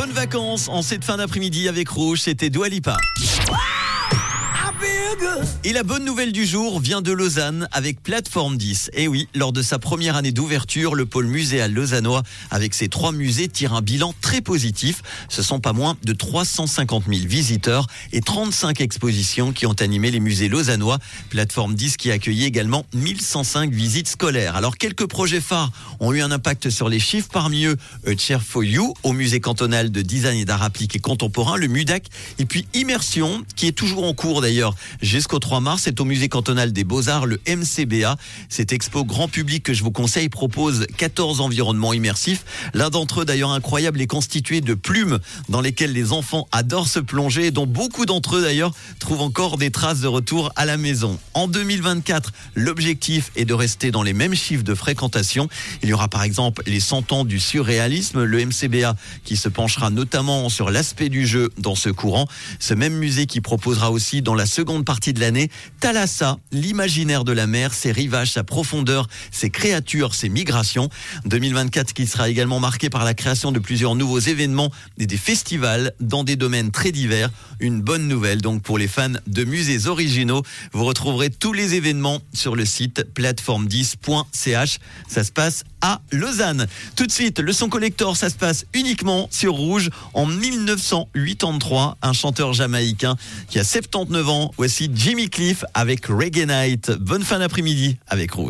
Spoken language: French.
bonnes vacances en cette fin d'après-midi avec Rouge, c'était Dua Lipa. Et la bonne nouvelle du jour vient de Lausanne avec Plateforme 10. Et oui, lors de sa première année d'ouverture, le pôle muséal lausannois, avec ses trois musées, tire un bilan très positif. Ce sont pas moins de 350 000 visiteurs et 35 expositions qui ont animé les musées lausannois. Plateforme 10 qui a accueilli également 1105 visites scolaires. Alors, quelques projets phares ont eu un impact sur les chiffres. Parmi eux, A Chair for You au musée cantonal de design et d'art appliqué contemporain, le MUDAC, et puis Immersion, qui est toujours en cours d'ailleurs jusqu'au 3 mars. C'est au musée cantonal des Beaux-Arts, le MCBA. Cette expo grand public que je vous conseille propose 14 environnements immersifs. L'un d'entre eux, d'ailleurs incroyable, est constitué de plumes dans lesquelles les enfants adorent se plonger dont beaucoup d'entre eux, d'ailleurs, trouvent encore des traces de retour à la maison. En 2024, l'objectif est de rester dans les mêmes chiffres de fréquentation. Il y aura par exemple les 100 ans du surréalisme, le MCBA qui se penchera notamment sur l'aspect du jeu dans ce courant. Ce même musée qui proposera aussi dans la seconde partie de l'année Thalassa, l'imaginaire de la mer, ses rivages, sa profondeur, ses créatures, ses migrations. 2024 qui sera également marqué par la création de plusieurs nouveaux événements et des festivals dans des domaines très divers. Une bonne nouvelle donc pour les fans de musées originaux. Vous retrouverez tous les événements sur le site plateforme10.ch. Ça se passe à Lausanne. Tout de suite, le son collector, ça se passe uniquement sur Rouge en 1983. Un chanteur jamaïcain qui a 79 ans. Voici Jimmy Cliff avec Reggae Night. Bonne fin d'après-midi avec Rouge.